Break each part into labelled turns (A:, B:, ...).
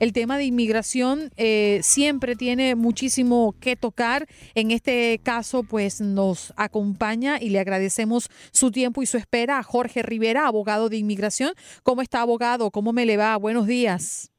A: El tema de inmigración eh, siempre tiene muchísimo que tocar. En este caso, pues nos acompaña y le agradecemos su tiempo y su espera a Jorge Rivera, abogado de inmigración. ¿Cómo está, abogado? ¿Cómo me le va? Buenos días.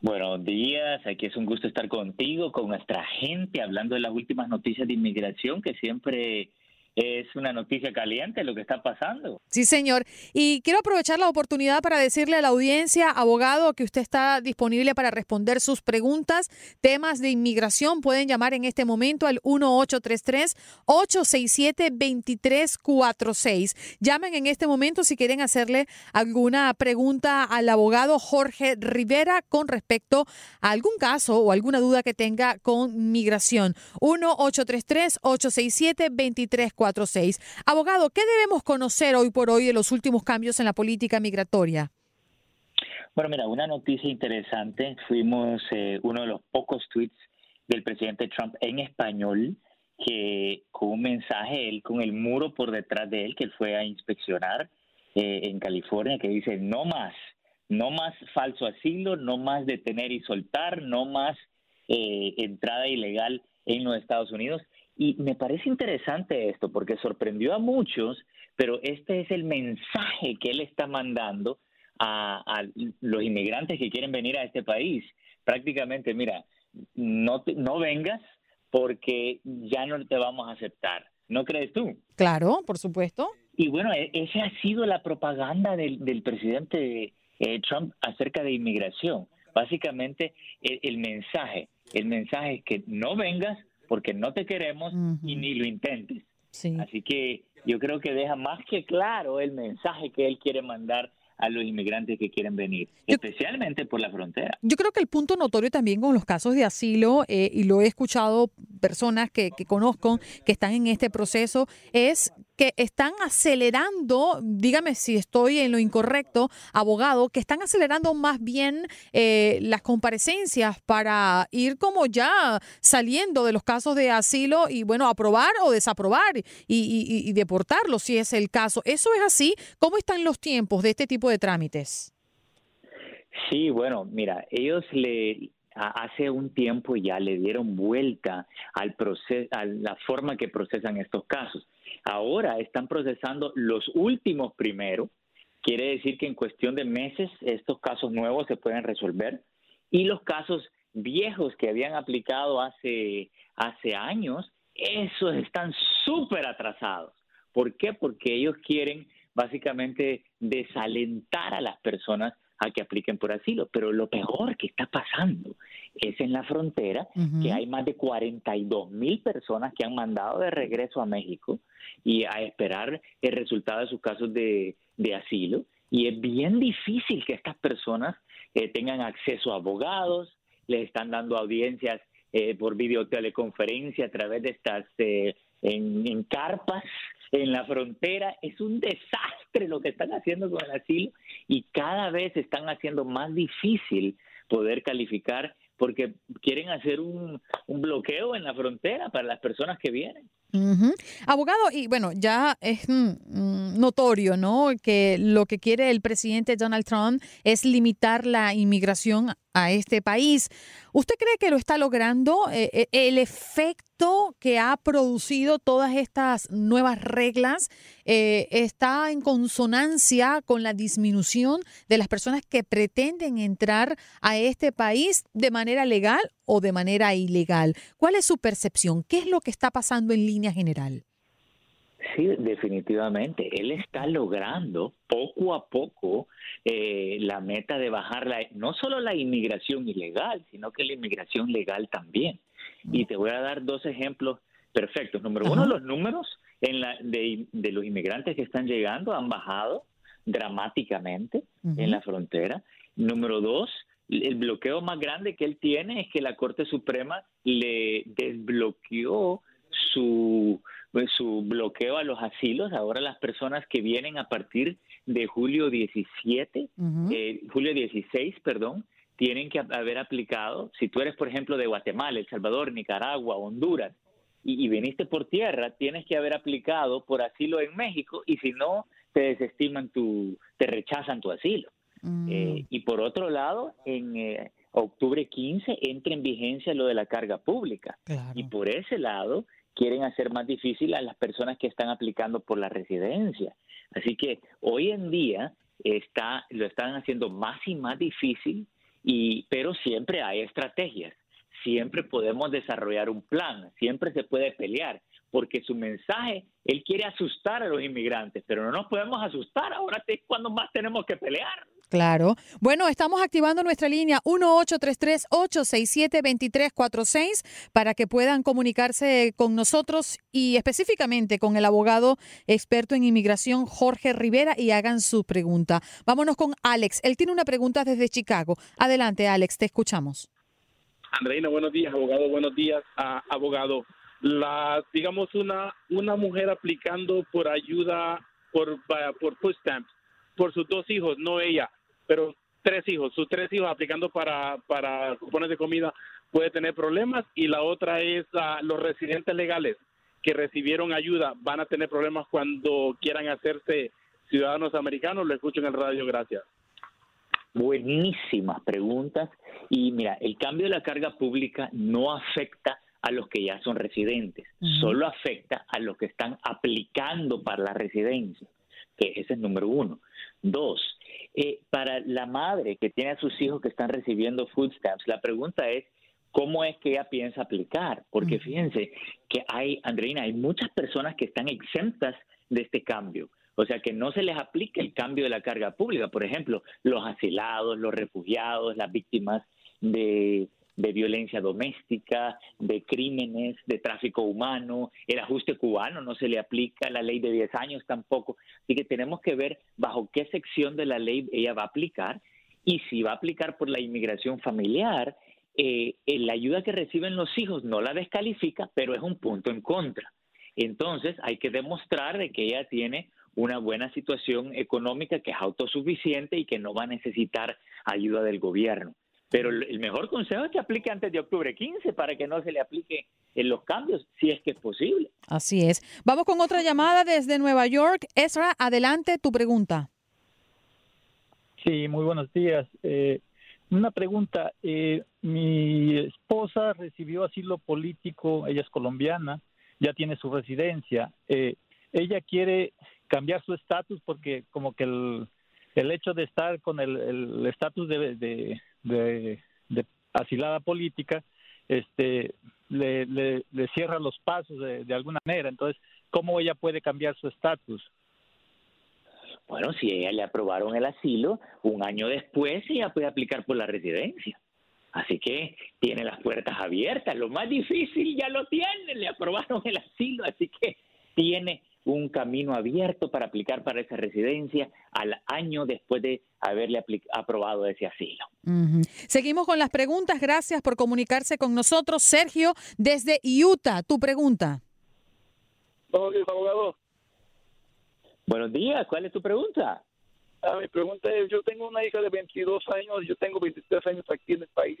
B: Buenos días, aquí es un gusto estar contigo, con nuestra gente, hablando de las últimas noticias de inmigración que siempre es una noticia caliente lo que está pasando.
A: Sí, señor. Y quiero aprovechar la oportunidad para decirle a la audiencia, abogado, que usted está disponible para responder sus preguntas. Temas de inmigración pueden llamar en este momento al 1833-867-2346. Llamen en este momento si quieren hacerle alguna pregunta al abogado Jorge Rivera con respecto a algún caso o alguna duda que tenga con migración. 1-833-867-2346. Abogado, ¿qué debemos conocer hoy por hoy de los últimos cambios en la política migratoria?
B: Bueno, mira, una noticia interesante. Fuimos eh, uno de los pocos tweets del presidente Trump en español que con un mensaje, él con el muro por detrás de él, que él fue a inspeccionar eh, en California, que dice, no más, no más falso asilo, no más detener y soltar, no más eh, entrada ilegal en los Estados Unidos. Y me parece interesante esto porque sorprendió a muchos, pero este es el mensaje que él está mandando a, los inmigrantes que quieren venir a este país. Prácticamente, mira, no, no vengas porque ya no te vamos a aceptar. ¿No crees tú?
A: Claro, por supuesto.
B: Y bueno, e, esa ha sido la propaganda del, presidente eh, Trump acerca de inmigración. Básicamente, el, el mensaje, el mensaje es que no vengas porque no te queremos y ni lo intentes. Así que yo creo que deja más que claro el mensaje que él quiere mandar a los inmigrantes que quieren venir, especialmente por la frontera.
A: Yo creo que el punto notorio también con los casos de asilo, eh, y lo he escuchado personas que, que conozco que están en este proceso, es que están acelerando, dígame si estoy en lo incorrecto, abogado, que están acelerando más bien eh, las comparecencias para ir como ya saliendo de los casos de asilo y bueno, aprobar o desaprobar y, y, y deportarlos si es el caso. ¿Eso es así? ¿Cómo están los tiempos de este tipo de trámites?
B: Sí, bueno, mira, ellos le hace un tiempo ya le dieron vuelta al proceso, a la forma que procesan estos casos. Ahora están procesando los últimos primero, quiere decir que en cuestión de meses estos casos nuevos se pueden resolver y los casos viejos que habían aplicado hace, hace años, esos están súper atrasados. ¿Por qué? Porque ellos quieren básicamente desalentar a las personas a que apliquen por asilo. Pero lo peor que está pasando es en la frontera, que hay más de 42 mil personas que han mandado de regreso a México y a esperar el resultado de sus casos de, asilo. Y es bien difícil que estas personas eh, tengan acceso a abogados, les están dando audiencias eh, por videoteleconferencia a través de estas eh, en, en carpas en la frontera. Es un desastre desastre lo que están haciendo con el asilo y cada vez están haciendo más difícil poder calificar porque quieren hacer un, un bloqueo en la frontera para las personas que vienen.
A: Abogado, y bueno, ya es mm, mm, notorio, ¿no? Que lo que quiere el presidente Donald Trump es limitar la inmigración a este país. ¿Usted cree que lo está logrando? Eh, eh, ¿El efecto que ha producido todas estas nuevas reglas eh, está en consonancia con la disminución de las personas que pretenden entrar a este país de manera legal o de manera ilegal? ¿Cuál es su percepción? ¿Qué es lo que está pasando en línea general?
B: Sí, definitivamente. Él está logrando poco a poco eh, la meta de bajar la, no solo la inmigración ilegal, sino que la inmigración legal también. Y te voy a dar dos ejemplos perfectos. Número uno, los números en la, de, los inmigrantes que están llegando han bajado dramáticamente en la frontera. Número dos, el bloqueo más grande que él tiene es que la Corte Suprema le desbloqueó su pues, su bloqueo a los asilos. Ahora las personas que vienen a partir de julio 17, eh, julio 16, perdón, tienen que haber aplicado, si tú eres, por ejemplo, de Guatemala, El Salvador, Nicaragua, Honduras, y, viniste por tierra, tienes que haber aplicado por asilo en México, y si no, te desestiman tu, te rechazan tu asilo. Mm. Eh, y por otro lado, en eh, octubre 15 entra en vigencia lo de la carga pública. Y por ese lado, quieren hacer más difícil a las personas que están aplicando por la residencia. Así que hoy en día está, lo están haciendo más y más difícil, y, pero siempre hay estrategias, siempre podemos desarrollar un plan, siempre se puede pelear, porque su mensaje, él quiere asustar a los inmigrantes, pero no nos podemos asustar, ahora es cuando más tenemos que pelear.
A: Claro. Bueno, estamos activando nuestra línea 1833-867-2346 para que puedan comunicarse con nosotros y específicamente con el abogado experto en inmigración Jorge Rivera y hagan su pregunta. Vámonos con Alex. Él tiene una pregunta desde Chicago. Adelante, Alex, te escuchamos.
C: Andreina, buenos días, abogado. Buenos días, abogado. La, digamos, una, una mujer aplicando por ayuda por, por food stamps por sus dos hijos, no ella pero tres hijos, sus tres hijos aplicando para, para cupones de comida puede tener problemas y la otra es uh, los residentes legales que recibieron ayuda van a tener problemas cuando quieran hacerse ciudadanos americanos. Lo escucho en el radio, gracias.
B: Buenísimas preguntas. Y mira, el cambio de la carga pública no afecta a los que ya son residentes, solo afecta a los que están aplicando para la residencia, que ese es el número uno. Dos, eh, para la madre que tiene a sus hijos que están recibiendo food stamps, la pregunta es, ¿cómo es que ella piensa aplicar? Porque fíjense que hay, Andreina, hay muchas personas que están exentas de este cambio. O sea, que no se les aplica el cambio de la carga pública. Por ejemplo, los asilados, los refugiados, las víctimas de de violencia doméstica, de crímenes, de tráfico humano, el ajuste cubano no se le aplica, la ley de 10 años tampoco. Así que tenemos que ver bajo qué sección de la ley ella va a aplicar y si va a aplicar por la inmigración familiar, eh, la ayuda que reciben los hijos no la descalifica, pero es un punto en contra. Entonces hay que demostrar de que ella tiene una buena situación económica, que es autosuficiente y que no va a necesitar ayuda del gobierno. Pero el mejor consejo es que aplique antes de octubre 15 para que no se le aplique en los cambios, si es que es posible.
A: Así es. Vamos con otra llamada desde Nueva York. Ezra, adelante tu pregunta.
D: Sí, muy buenos días. Eh, una pregunta. Eh, mi esposa recibió asilo político, ella es colombiana, ya tiene su residencia. Eh, ella quiere cambiar su estatus porque como que el, el hecho de estar con el estatus de, de, asilada política, este, le, le, cierra los pasos de, alguna manera. Entonces, ¿cómo ella puede cambiar su estatus?
B: Bueno, si ella le aprobaron el asilo, un año después ella puede aplicar por la residencia. Así que tiene las puertas abiertas. Lo más difícil ya lo tiene, le aprobaron el asilo, así que tiene un camino abierto para aplicar para esa residencia al año después de haberle aprobado ese asilo.
A: Seguimos con las preguntas. Gracias por comunicarse con nosotros. Sergio, desde Utah, tu pregunta.
C: abogado.
B: Buenos días, ¿cuál es tu pregunta?
D: Ah, mi pregunta es, yo tengo una hija de 22 años, yo tengo 23 años aquí en el país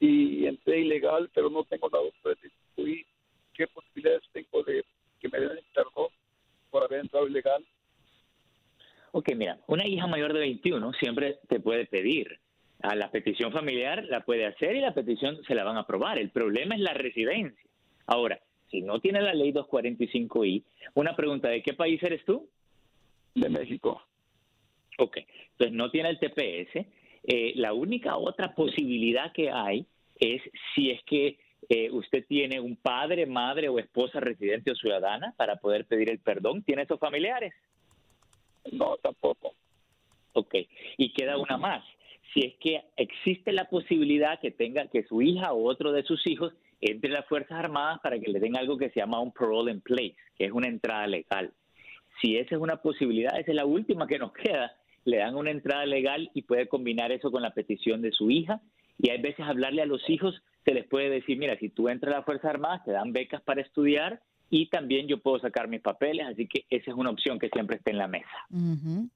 D: y entré ilegal, pero no tengo para restituir. ¿Qué posibilidades tengo de que me perdón por haber entrado ilegal?
B: Ok, mira, una hija mayor de 21 siempre te puede pedir. A la petición familiar la puede hacer y la petición se la van a aprobar. El problema es la residencia. Ahora, si no tiene la ley 245i, una pregunta, ¿de qué país eres tú?
D: De México.
B: Ok, entonces no tiene el TPS. Eh, la única otra posibilidad que hay es si es que eh, usted tiene un padre, madre o esposa residente o ciudadana para poder pedir el perdón. ¿Tiene esos familiares?
D: No, tampoco.
B: Ok, y queda una más. Si es que existe la posibilidad que tenga que su hija o otro de sus hijos entre las Fuerzas Armadas para que le den algo que se llama un parole in place, que es una entrada legal. Si esa es una posibilidad, esa es la última que nos queda, le dan una entrada legal y puede combinar eso con la petición de su hija. Y hay veces hablarle a los hijos, se les puede decir, mira, si tú entras a las Fuerzas Armadas, te dan becas para estudiar y también yo puedo sacar mis papeles, así que esa es una opción que siempre está en la mesa.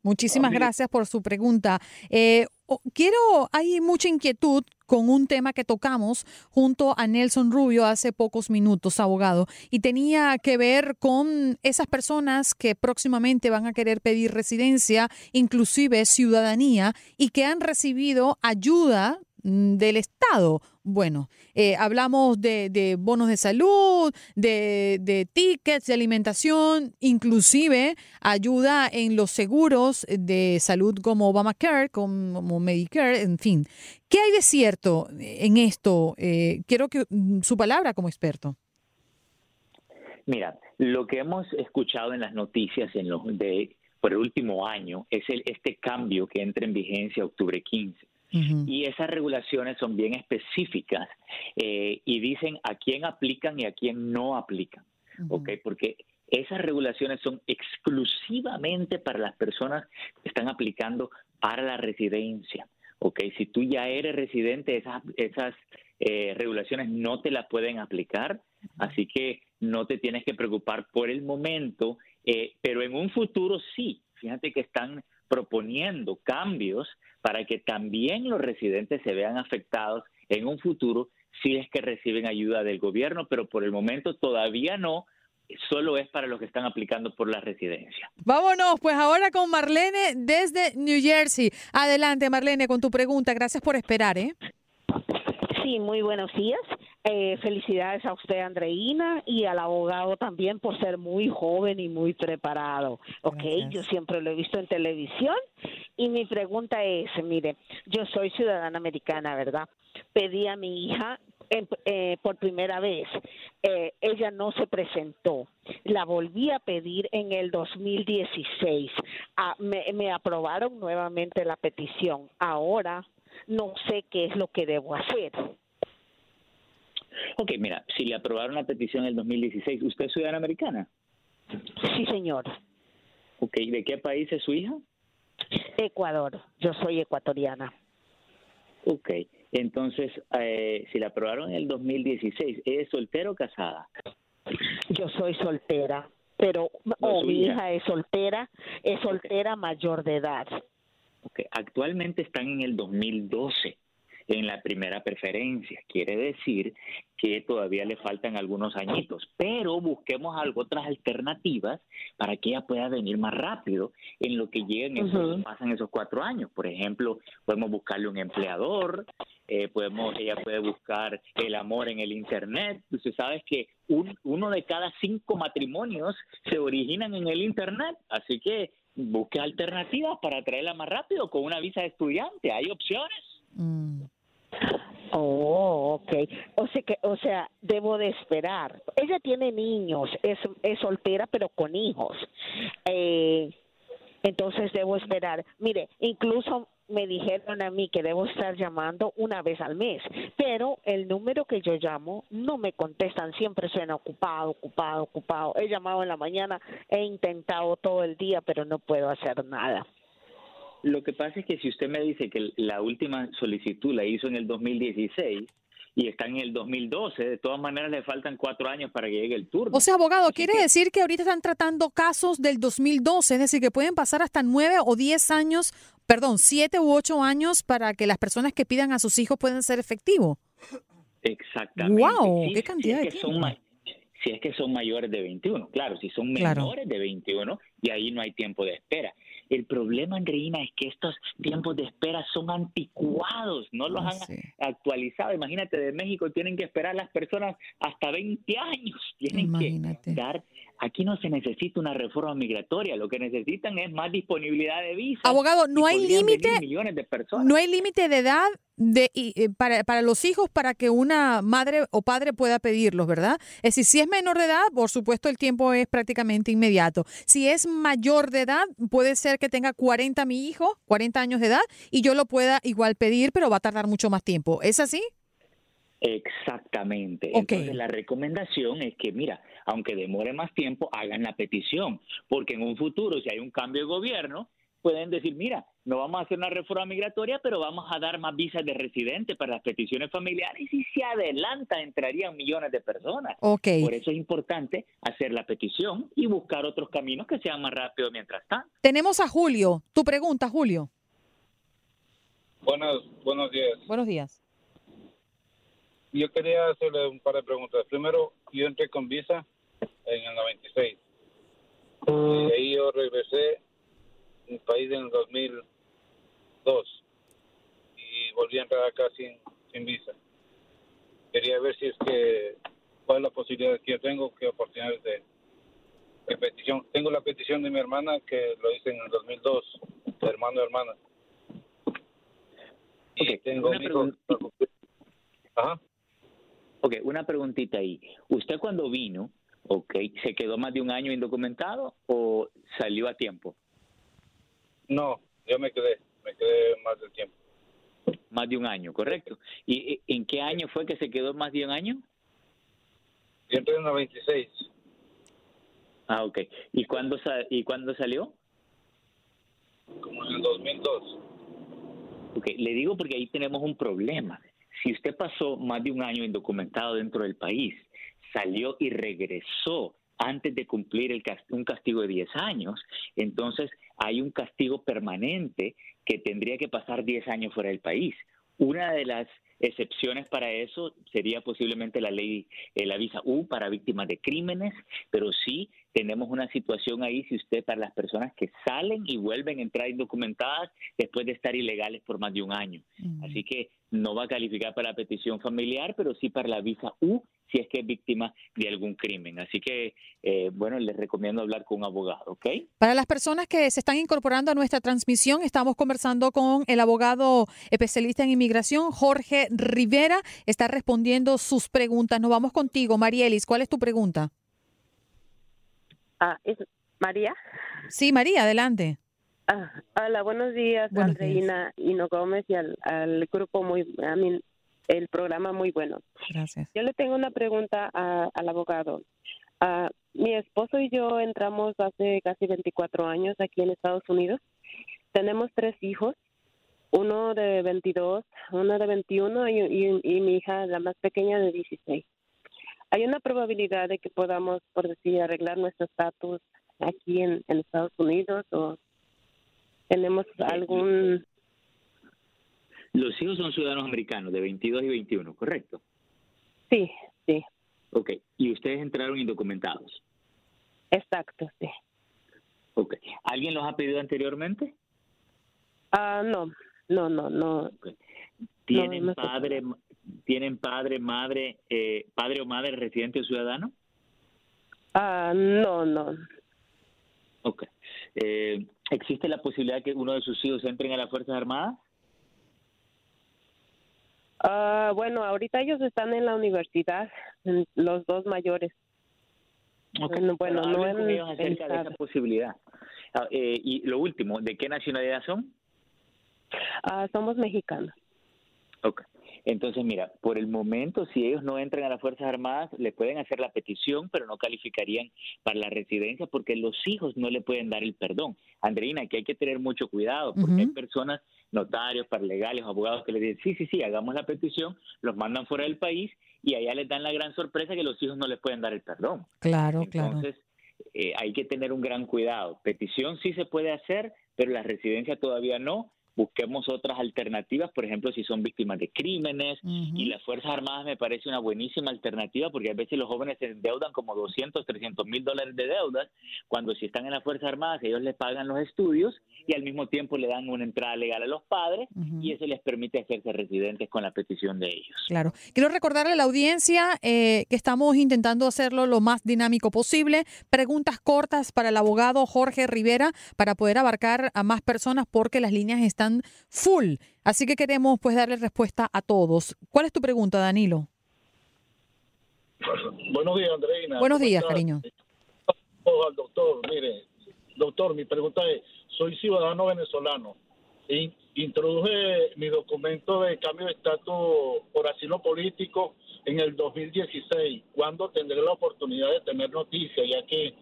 A: Muchísimas gracias por su pregunta. Eh, quiero, hay mucha inquietud con un tema que tocamos junto a Nelson Rubio hace pocos minutos, abogado, y tenía que ver con esas personas que próximamente van a querer pedir residencia, inclusive ciudadanía, y que han recibido ayuda del Estado. Bueno, eh, hablamos de, bonos de salud, de, tickets de alimentación, inclusive ayuda en los seguros de salud como Obamacare, como Medicare, en fin. ¿Qué hay de cierto en esto? Eh, quiero que mm, su palabra como experto.
B: Mira, lo que hemos escuchado en las noticias en los de por el último año es el, este cambio que entra en vigencia octubre 15 y esas regulaciones son bien específicas eh, y dicen a quién aplican y a quién no aplican, Porque esas regulaciones son exclusivamente para las personas que están aplicando para la residencia, ¿ok? Si tú ya eres residente, esas, esas eh, regulaciones no te las pueden aplicar, así que no te tienes que preocupar por el momento, eh, pero en un futuro sí. Fíjate que están proponiendo cambios para que también los residentes se vean afectados en un futuro si es que reciben ayuda del gobierno, pero por el momento todavía no, solo es para los que están aplicando por la residencia.
A: Vámonos, pues ahora con Marlene desde New Jersey. Adelante, Marlene, con tu pregunta. Gracias por esperar, ¿eh?
E: Sí, muy buenos días. Eh, felicidades a usted, Andreina, y al abogado también por ser muy joven y muy preparado. Ok, yo siempre lo he visto en televisión. Y mi pregunta es, mire, yo soy ciudadana americana, ¿verdad? Pedí a mi hija eh, por primera vez. Eh, ella no se presentó. La volví a pedir en el 2016. Ah, me, me aprobaron nuevamente la petición. Ahora no sé qué es lo que debo hacer.
B: Ok, mira, si le aprobaron la petición en el 2016, ¿usted es ciudadana americana?
E: Sí, señor.
B: Ok, ¿de qué país es su hija?
E: Ecuador, yo soy ecuatoriana.
B: Ok, entonces, eh, si la aprobaron en el 2016, ¿es soltera o casada?
E: Yo soy soltera, pero oh, mi hija es soltera, es soltera mayor de edad.
B: Ok, actualmente están en el 2012 en la primera preferencia. Quiere decir que todavía le faltan algunos añitos, pero busquemos algo, otras alternativas para que ella pueda venir más rápido en lo que lleguen esos, pasan esos cuatro años. Por ejemplo, podemos buscarle un empleador, eh, podemos, ella puede buscar el amor en el internet. Usted sabe que uno de cada cinco matrimonios se originan en el internet, así que busque alternativas para traerla más rápido con una visa de estudiante. Hay opciones.
E: Mm. Oh, ok. O sea que, o sea, debo de esperar. Ella tiene niños, es, es soltera pero con hijos. Eh, entonces debo esperar. Mire, incluso me dijeron a mí que debo estar llamando una vez al mes, pero el número que yo llamo no me contestan, siempre suena ocupado, ocupado, ocupado. He llamado en la mañana, he intentado todo el día, pero no puedo hacer nada.
B: Lo que pasa es que si usted me dice que la última solicitud la hizo en el 2016, y están en el 2012. De todas maneras, le faltan cuatro años para que llegue el turno.
A: O sea, abogado, quiere decir que ahorita están tratando casos del 2012, es decir, que pueden pasar hasta nueve o diez años, perdón, siete u ocho años para que las personas que pidan a sus hijos puedan ser efectivos.
B: Exactamente.
A: ¡Wow!
B: Sí,
A: ¡Qué cantidad
B: si
A: de
B: es que son
A: tiempo!
B: ma- si es que son mayores de 21, claro, si son
A: Claro.
B: menores de 21, y ahí no hay tiempo de espera. El problema, Andreina, es que estos tiempos de espera son anticuados, no los
A: Ah,
B: han
A: sí.
B: actualizado. Imagínate, de México tienen que esperar las personas hasta 20 años. Tienen
A: Imagínate.
B: que dar. Aquí no se necesita una reforma migratoria, lo que necesitan es más disponibilidad de visas.
A: Abogado, no hay límite,
B: millones de personas.
A: no hay límite de edad de, y, eh, para, para los hijos para que una madre o padre pueda pedirlos, ¿verdad? Es decir, si es menor de edad, por supuesto el tiempo es prácticamente inmediato. Si es mayor de edad, puede ser que tenga 40 mi hijo, 40 años de edad, y yo lo pueda igual pedir, pero va a tardar mucho más tiempo. ¿Es así?
B: Exactamente. Entonces la recomendación es que, mira, aunque demore más tiempo, hagan la petición, porque en un futuro, si hay un cambio de gobierno, pueden decir, mira, no vamos a hacer una reforma migratoria, pero vamos a dar más visas de residente para las peticiones familiares y si se adelanta entrarían millones de personas.
A: Ok.
B: Por eso es importante hacer la petición y buscar otros caminos que sean más rápidos mientras tanto.
A: Tenemos a Julio. Tu pregunta, Julio.
F: Buenos, buenos días.
A: Buenos días.
F: Yo quería hacerle un par de preguntas. Primero, yo entré con visa en el 96. Y de ahí yo regresé a mi país en el 2002. Y volví a entrar acá sin, sin visa. Quería ver si es que, cuál es la posibilidad que yo tengo, qué oportunidades de, de petición. Tengo la petición de mi hermana que lo hice en el 2002, de hermano hermana. Y tengo un hijo- Ajá.
B: Ok, una preguntita ahí. ¿Usted cuando vino, ok, se quedó más de un año indocumentado o salió a tiempo?
F: No, yo me quedé, me quedé más del tiempo.
B: Más de un año, correcto. ¿Y en qué año fue que se quedó más de un año?
F: Yo entré en el 96,
B: Ah, ok. ¿Y cuándo, ¿y cuándo salió?
F: como en el 2002.
B: Ok, le digo porque ahí tenemos un problema. Si usted pasó más de un año indocumentado dentro del país, salió y regresó antes de cumplir el un castigo de 10 años, entonces hay un castigo permanente que tendría que pasar 10 años fuera del país. Una de las excepciones para eso sería posiblemente la ley, eh, la visa U para víctimas de crímenes, pero sí tenemos una situación ahí si usted para las personas que salen y vuelven a entrar indocumentadas después de estar ilegales por más de un año. Así que no va a calificar para la petición familiar, pero sí para la visa U si es que es víctima de algún crimen. Así que, eh, bueno, les recomiendo hablar con un abogado, ¿ok?
A: Para las personas que se están incorporando a nuestra transmisión, estamos conversando con el abogado especialista en inmigración, Jorge Rivera. Está respondiendo sus preguntas. Nos vamos contigo, Marielis. ¿Cuál es tu pregunta?
G: Ah, ¿es María?
A: Sí, María, adelante.
G: Ah, hola, buenos días,
A: Buenos
G: Andreina Hino Gómez y al, al grupo muy, a mí, el programa muy bueno.
A: Gracias.
G: Yo le tengo una pregunta a- al abogado. Ah, mi esposo y yo entramos hace casi 24 años aquí en Estados Unidos. Tenemos tres hijos, uno de 22, uno de 21 y, y- y mi hija, la más pequeña, de 16. ¿Hay una probabilidad de que podamos, por decir, arreglar nuestro estatus aquí en, en Estados Unidos o tenemos algún...
B: Los hijos son ciudadanos americanos de 22 y 21, ¿correcto?
G: Sí, sí,
B: Ok. ¿Y ustedes entraron indocumentados?
G: exacto, sí.
B: Ok. ¿Alguien los ha pedido anteriormente?
G: Ah, no, no, no, no.
B: ¿Tienen
G: no sé.
B: padre, tienen padre, madre, eh, padre o madre residente o ciudadano?
G: Ah, no, no.
B: Ok. Eh, ¿Existe la posibilidad de que uno de sus hijos entren a las Fuerzas Armadas?
G: Ah, bueno, ahorita ellos están en la universidad, los dos mayores.
B: Ok.
G: Bueno, bueno, no
B: ellos acerca de esa posibilidad. Ah, eh, y lo último, ¿de qué nacionalidad son?
G: Ah, somos mexicanos.
B: Ok. Entonces, mira, por el momento, si ellos no entran a las Fuerzas Armadas, le pueden hacer la petición, pero no calificarían para la residencia porque los hijos no le pueden dar el perdón. Andreina, que hay que tener mucho cuidado porque hay personas, notarios, paralegales, abogados que le dicen, sí, sí, sí, hagamos la petición, los mandan fuera del país y allá les dan la gran sorpresa que los hijos no les pueden dar el perdón.
A: Claro, claro.
B: Entonces, eh, hay que tener un gran cuidado. Petición sí se puede hacer, pero la residencia todavía no busquemos otras alternativas, por ejemplo, si son víctimas de crímenes, y las Fuerzas Armadas me parece una buenísima alternativa porque a veces los jóvenes se endeudan como 200, 300 mil dólares de deudas, cuando si están en las Fuerzas Armadas ellos les pagan los estudios y al mismo tiempo le dan una entrada legal a los padres y eso les permite hacerse residentes con la petición de ellos.
A: Claro. Quiero recordarle a la audiencia eh, que estamos intentando hacerlo lo más dinámico posible. Preguntas cortas para el abogado Jorge Rivera para poder abarcar a más personas porque las líneas están full. Así que queremos pues darle respuesta a todos. ¿Cuál es tu pregunta, Danilo?
H: Buenos días, Andreina.
A: Buenos días, cariño.
H: Al doctor, mire, doctor, mi pregunta es, soy ciudadano venezolano introduje mi documento de cambio de estatus por asilo político en el 2016. ¿Cuándo tendré la oportunidad de tener noticias? Ya que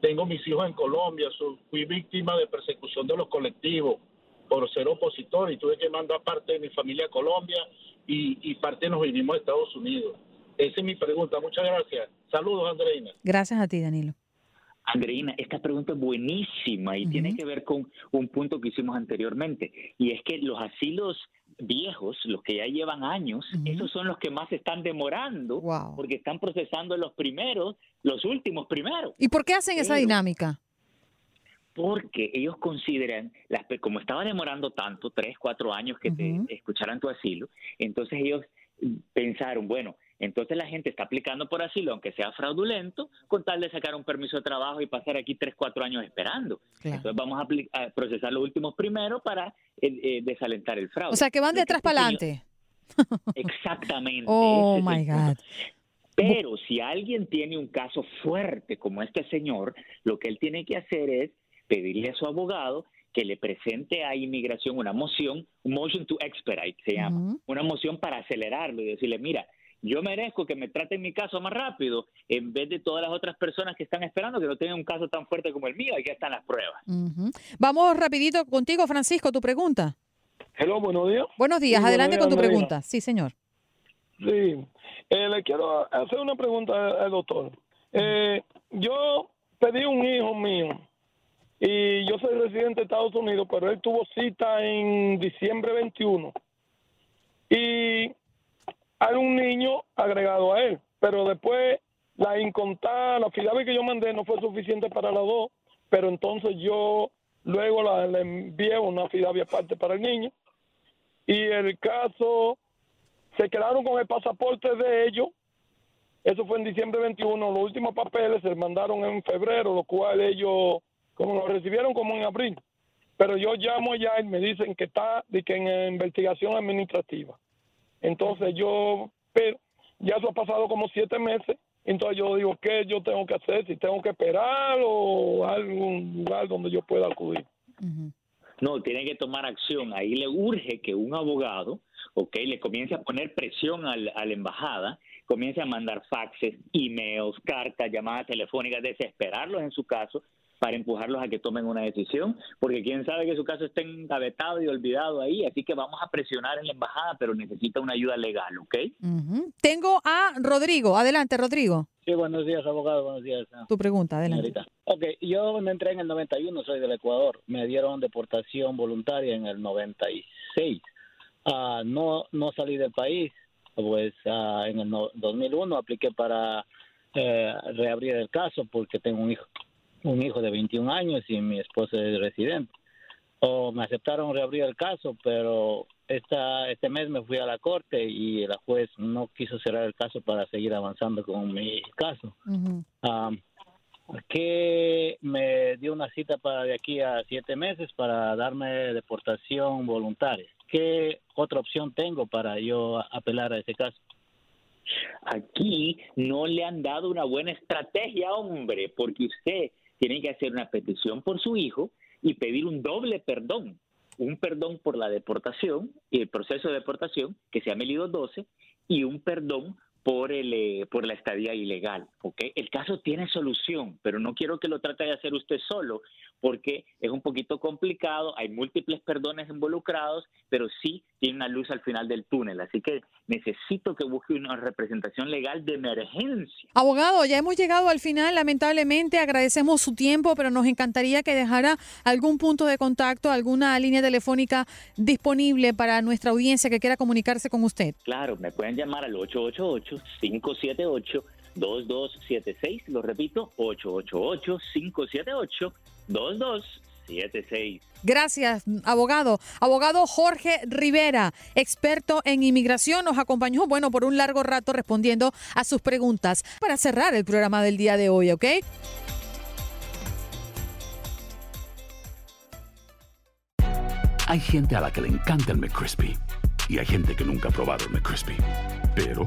H: tengo mis hijos en Colombia, fui víctima de persecución de los colectivos por ser opositor y tuve que mandar parte de mi familia a Colombia y, y parte nos vinimos a Estados Unidos. Esa es mi pregunta. Muchas gracias. Saludos, Andreina.
A: Gracias a ti, Danilo.
B: Andreina, esta pregunta es buenísima y tiene que ver con un punto que hicimos anteriormente, y es que los asilos viejos, los que ya llevan años, esos son los que más se están demorando, porque están procesando los primeros, los últimos primeros.
A: ¿Y por qué hacen esa dinámica?
B: Porque ellos consideran, las, como estaba demorando tanto, tres, cuatro años que te escucharan tu asilo, entonces ellos pensaron, bueno, entonces la gente está aplicando por asilo, aunque sea fraudulento, con tal de sacar un permiso de trabajo y pasar aquí tres, cuatro años esperando. Entonces vamos a, procesar los últimos primero para eh, eh, desalentar el fraude.
A: O sea, que van de atrás para adelante.
B: Exactamente.
A: oh, my God.
B: Pero si alguien tiene un caso fuerte como este señor, lo que él tiene que hacer es pedirle a su abogado que le presente a inmigración una moción, un motion to expedite se llama, una moción para acelerarlo y decirle, mira, yo merezco que me traten mi caso más rápido en vez de todas las otras personas que están esperando que no tengan un caso tan fuerte como el mío, aquí están las pruebas.
A: Vamos rapidito contigo, Francisco, tu pregunta.
I: Hello, buenos días.
A: Buenos días, adelante con tu pregunta. Sí, señor.
I: Sí, eh, le quiero hacer una pregunta al doctor. Eh, yo pedí un hijo mío y yo soy residente de Estados Unidos, pero él tuvo cita en diciembre 21 y hay un niño agregado a él, pero después la incontada, la fidavit que yo mandé no fue suficiente para las dos, pero entonces yo luego la, le envié una fidavit aparte para el niño y el caso se quedaron con el pasaporte de ellos. Eso fue en diciembre 21. Los últimos papeles se mandaron en febrero, lo cual ellos como lo recibieron como en abril. Pero yo llamo ya y me dicen que está de que en investigación administrativa. Entonces yo, pero ya eso ha pasado como siete meses. Entonces yo digo, ¿qué yo tengo que hacer? Si tengo que esperar o algún lugar donde yo pueda acudir.
B: No, tiene que tomar acción. Ahí le urge que un abogado, ok, le comience a poner presión a la embajada, comience a mandar faxes, emails, cartas, llamadas telefónicas, desesperarlos en su caso, para empujarlos a que tomen una decisión, porque quién sabe que su caso esté engavetado y olvidado ahí, así que vamos a presionar en la embajada, pero necesita una ayuda legal, ¿ok?
A: Tengo a Rodrigo. Adelante, Rodrigo.
J: Sí, buenos días, abogado, buenos días.
A: Tu pregunta, adelante.
J: Ok, yo me entré en el 91, soy del Ecuador, me dieron deportación voluntaria en el 96. Ah, no, no salí del país, pues ah, en el 2001 apliqué para eh, reabrir el caso porque tengo un hijo un hijo de 21 años y mi esposa es residente. O me aceptaron reabrir el caso, pero esta, este mes me fui a la corte y la juez no quiso cerrar el caso para seguir avanzando con mi caso. que me dio una cita para de aquí a siete meses para darme deportación voluntaria. ¿Qué otra opción tengo para yo apelar a ese caso?
B: Aquí no le han dado una buena estrategia, hombre, porque usted tiene que hacer una petición por su hijo y pedir un doble perdón. un perdón por la deportación el proceso de deportación, que se llama el I-212, y un perdón por el eh, por la estadía ilegal, ¿ok? El caso tiene solución, pero no quiero que lo trate de hacer usted solo, porque es un poquito complicado, hay múltiples perdones involucrados, pero sí tiene una luz al final del túnel, así que necesito que busque una representación legal de emergencia.
A: Abogado, ya hemos llegado al final, lamentablemente agradecemos su tiempo, pero nos encantaría que dejara algún punto de contacto, alguna línea telefónica disponible para nuestra audiencia que quiera comunicarse con usted.
B: Claro, me pueden llamar al 888 578 2276, lo repito, 888-578-2276.
A: Gracias, abogado. Abogado Jorge Rivera, experto en inmigración, nos acompañó, bueno, por un largo rato respondiendo a sus preguntas para cerrar el programa del día de hoy, ¿ok?
K: Hay gente a la que le encanta el McCrispy y hay gente que nunca ha probado el McCrispy. Pero